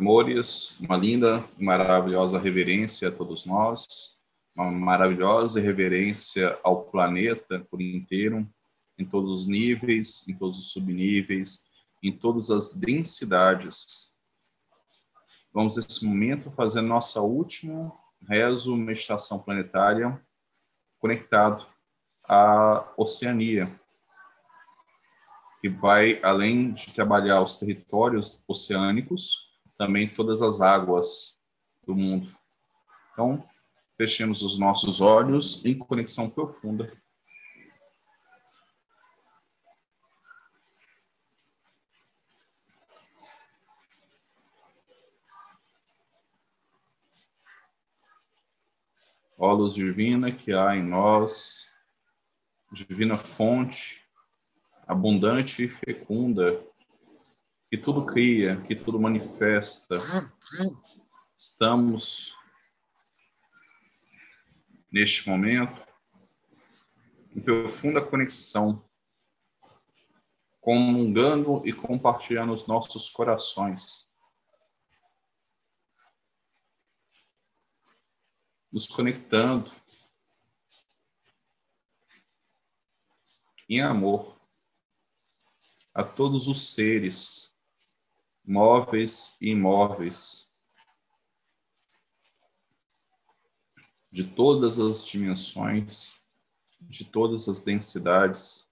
Amores, uma linda e maravilhosa reverência a todos nós, uma maravilhosa reverência ao planeta por inteiro, em todos os níveis, em todos os subníveis, em todas as densidades. Vamos, nesse momento, fazer nossa última rezo, meditação planetária, conectado à Oceania, que vai, além de trabalhar os territórios oceânicos, também todas as águas do mundo. Então, fechemos os nossos olhos em conexão profunda ó luz divina que há em nós, divina fonte, abundante e fecunda, que tudo cria, que tudo manifesta. Estamos neste momento em profunda conexão, comungando e compartilhando os nossos corações nos conectando em amor a todos os seres, móveis e imóveis, de todas as dimensões, de todas as densidades,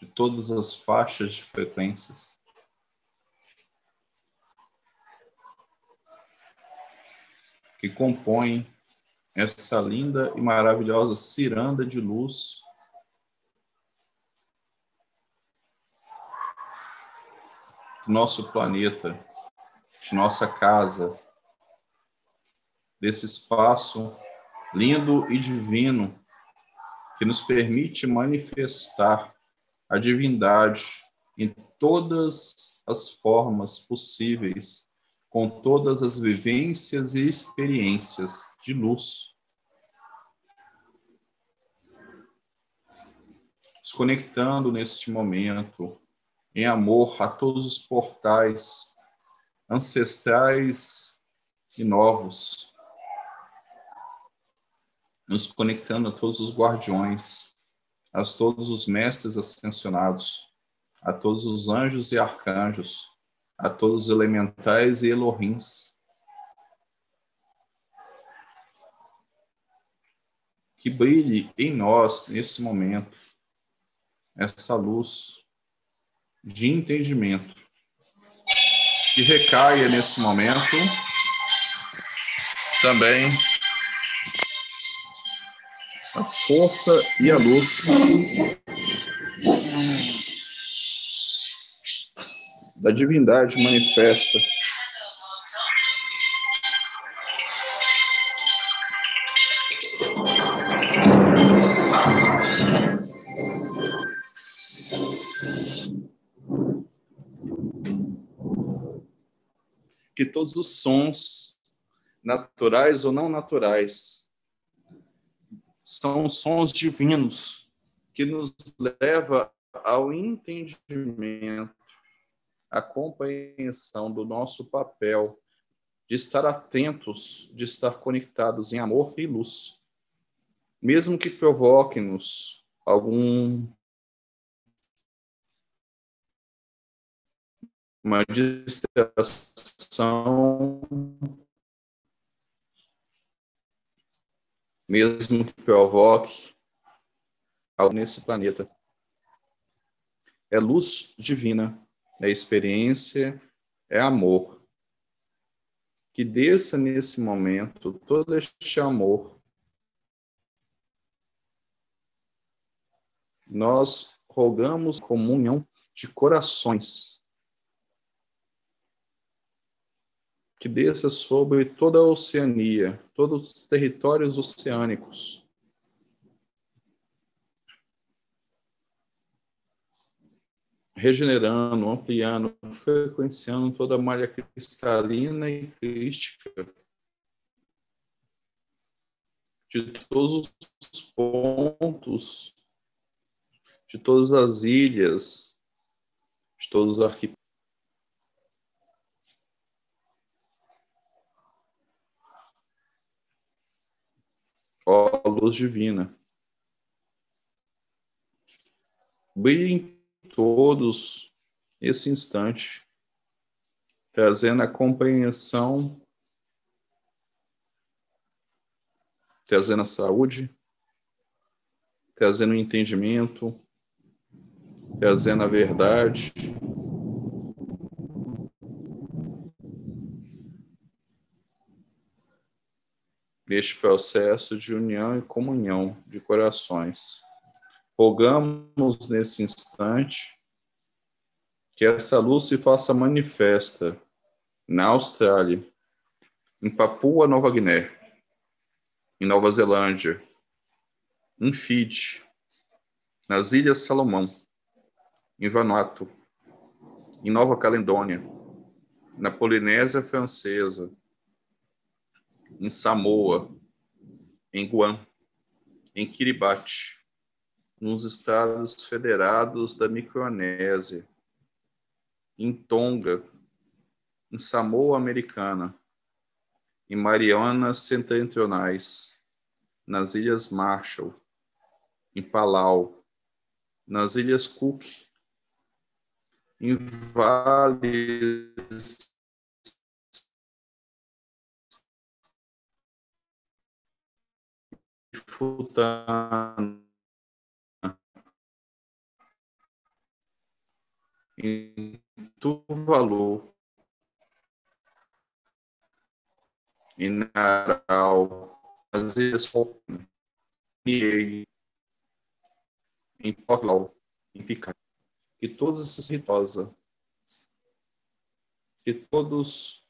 de todas as faixas de frequências. Que compõem essa linda e maravilhosa ciranda de luz nosso planeta, de nossa casa, desse espaço lindo e divino que nos permite manifestar a divindade em todas as formas possíveis com todas as vivências e experiências de luz. Desconectando neste momento em amor a todos os portais ancestrais e novos, nos conectando a todos os guardiões, a todos os mestres ascensionados, a todos os anjos e arcanjos, a todos os elementais e Elohims. Que brilhe em nós, nesse momento, essa luz de entendimento. Que recaia nesse momento também a força e a luz da divindade manifesta. Todos os sons, naturais ou não naturais, são sons divinos que nos leva ao entendimento a compreensão do nosso papel de estar atentos, de estar conectados em amor e luz, mesmo que provoque-nos algum uma distração, mesmo que provoque algo nesse planeta. É luz divina é experiência, é amor. Que desça nesse momento todo este amor. Nós rogamos comunhão de corações. Que desça sobre toda a Oceania, todos os territórios oceânicos regenerando, ampliando, frequenciando toda a malha cristalina e crística de todos os pontos, de todas as ilhas, de todos os arquipélagos. Luz divina. Em todos esse instante, trazendo a compreensão, trazendo a saúde, trazendo o entendimento, trazendo a verdade. Neste processo de união e comunhão de corações. Rogamos nesse instante que essa luz se faça manifesta na Austrália, em Papua Nova Guiné, em Nova Zelândia, em Fiji, nas Ilhas Salomão, em Vanuatu, em Nova Caledônia, na Polinésia Francesa, em Samoa, em Guam, em Kiribati, nos Estados Federados da Micronésia, em Tonga, em Samoa Americana, em Marianas Setentrionais, nas Ilhas Marshall, em Palau, nas Ilhas Cook, em vales Futana, em Tuvalu, em Naral, nas Ilhas em em Portland, em Picard, que todos esses ritosa, que todos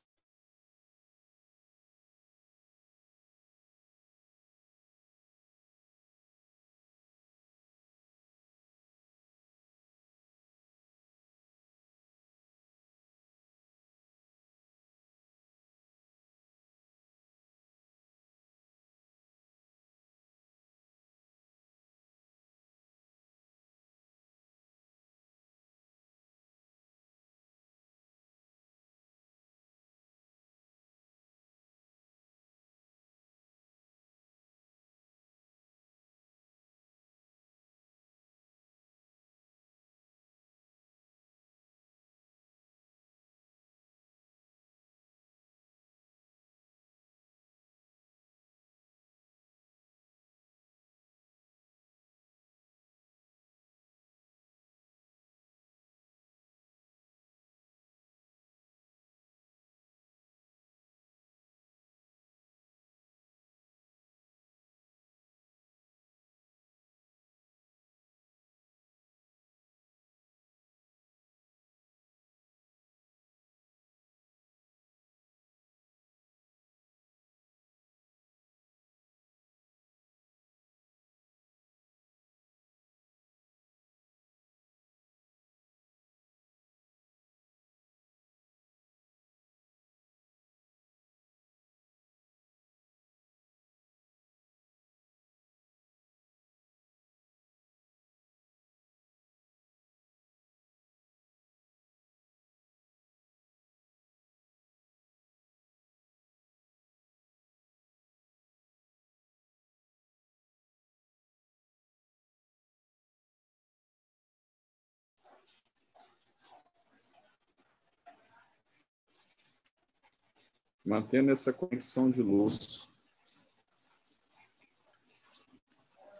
mantendo essa conexão de luz.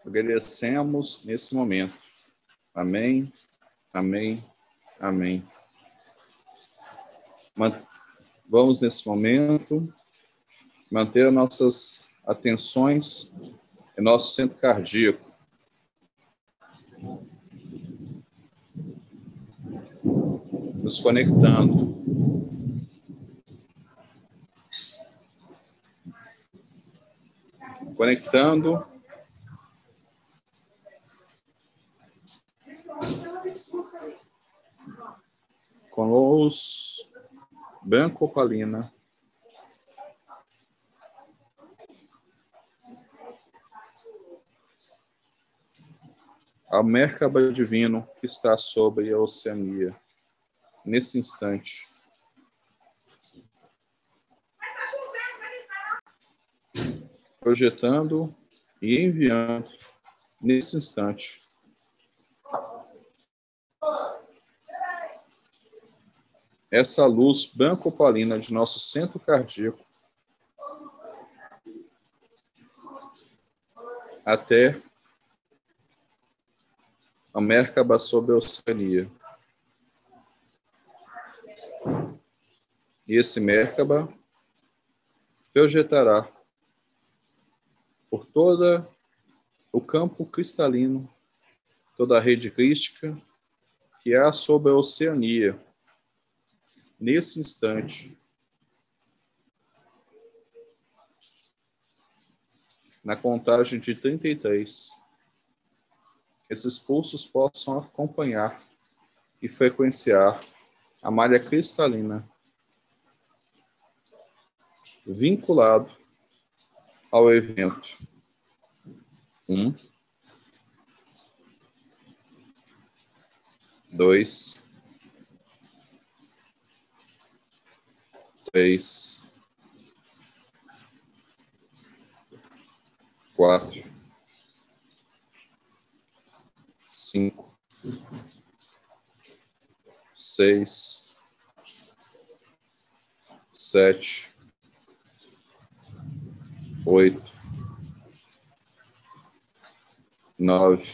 Agradecemos nesse momento. Amém, amém, amém. Vamos nesse momento manter nossas atenções em nosso centro cardíaco. Nos conectando conectando. Com luz branco opalina. Ao Merkaba divino que está sobre a Oceania, nesse instante. Projetando e enviando, nesse instante, essa luz branco-opalina de nosso centro cardíaco até a Merkaba sob a Oceania. E esse Merkaba projetará por toda o campo cristalino, toda a rede crística que há sobre a Oceania, nesse instante, na contagem de 33, esses pulsos possam acompanhar e frequenciar a malha cristalina vinculado ao evento. Um, dois, três, quatro, cinco, seis, sete, oito, nove,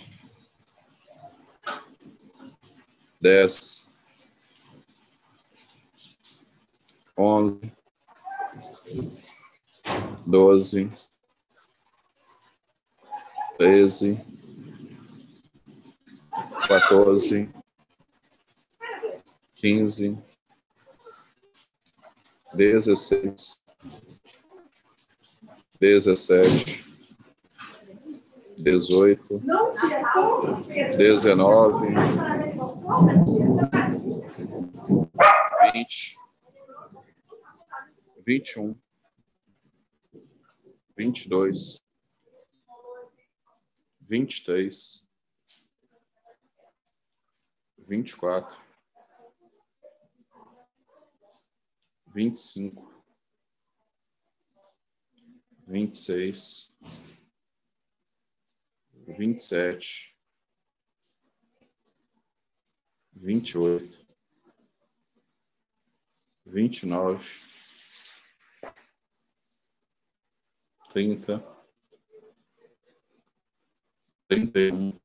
dez, onze, doze, treze, quatorze, quinze, dezesseis, dezessete, dezoito, dezenove, vinte, vinte e um, vinte e dois, vinte e três, vinte e quatro, vinte e cinco, vinte seis, vinte e sete, vinte e oito, vinte e nove, trinta, trinta e um,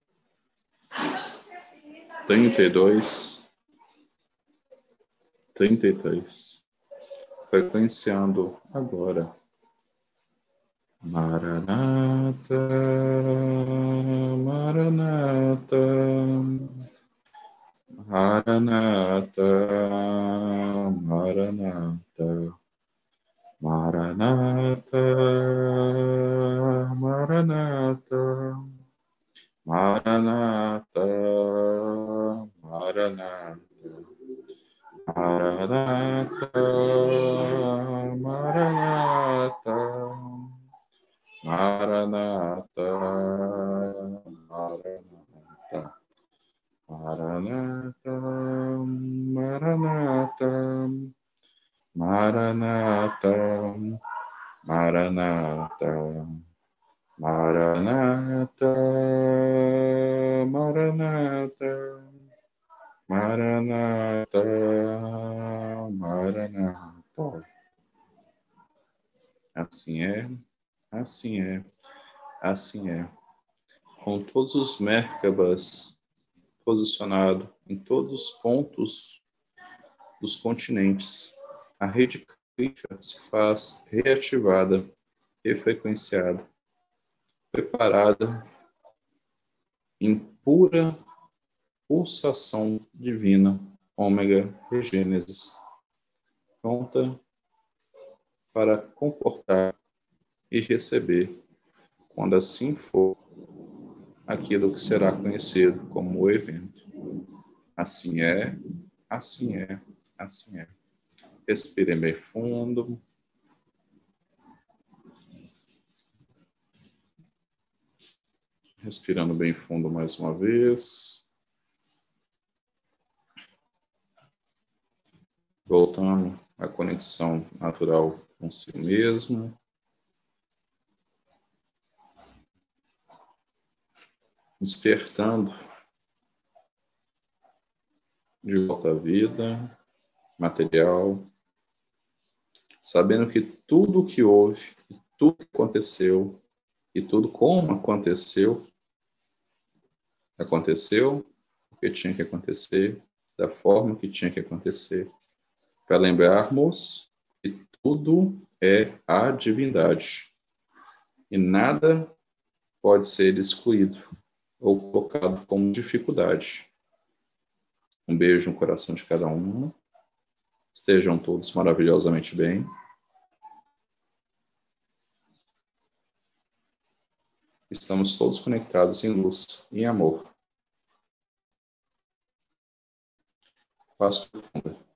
trinta e dois, trinta e três, frequenciando agora. Maranata, Maranata, Maranata, Maranata, Maranata, Maranata, Maranata, Maranata, Maranata, Maranata. Maranata, Maranata, Maranata, Maranata, Maranata, Maranata, Maranata, Maranata, Maranata, Maranata. Assim é. Assim é, assim é. Com todos os Merkabas posicionados em todos os pontos dos continentes, a rede crítica se faz reativada, refrequenciada, preparada em pura pulsação divina, ômega regênesis, pronta para comportar e receber, quando assim for, aquilo que será conhecido como o evento. Assim é, assim é, assim é. Respire bem fundo. Respirando bem fundo mais uma vez. Voltando à conexão natural consigo mesmo. Despertando de volta à vida material, sabendo que tudo o que houve, tudo que aconteceu e tudo como aconteceu, aconteceu porque tinha que acontecer, da forma que tinha que acontecer, para lembrarmos que tudo é a divindade e nada pode ser excluído ou colocado como dificuldade. Um beijo no coração de cada um. Estejam todos maravilhosamente bem. Estamos todos conectados em luz e em amor. Paz profunda.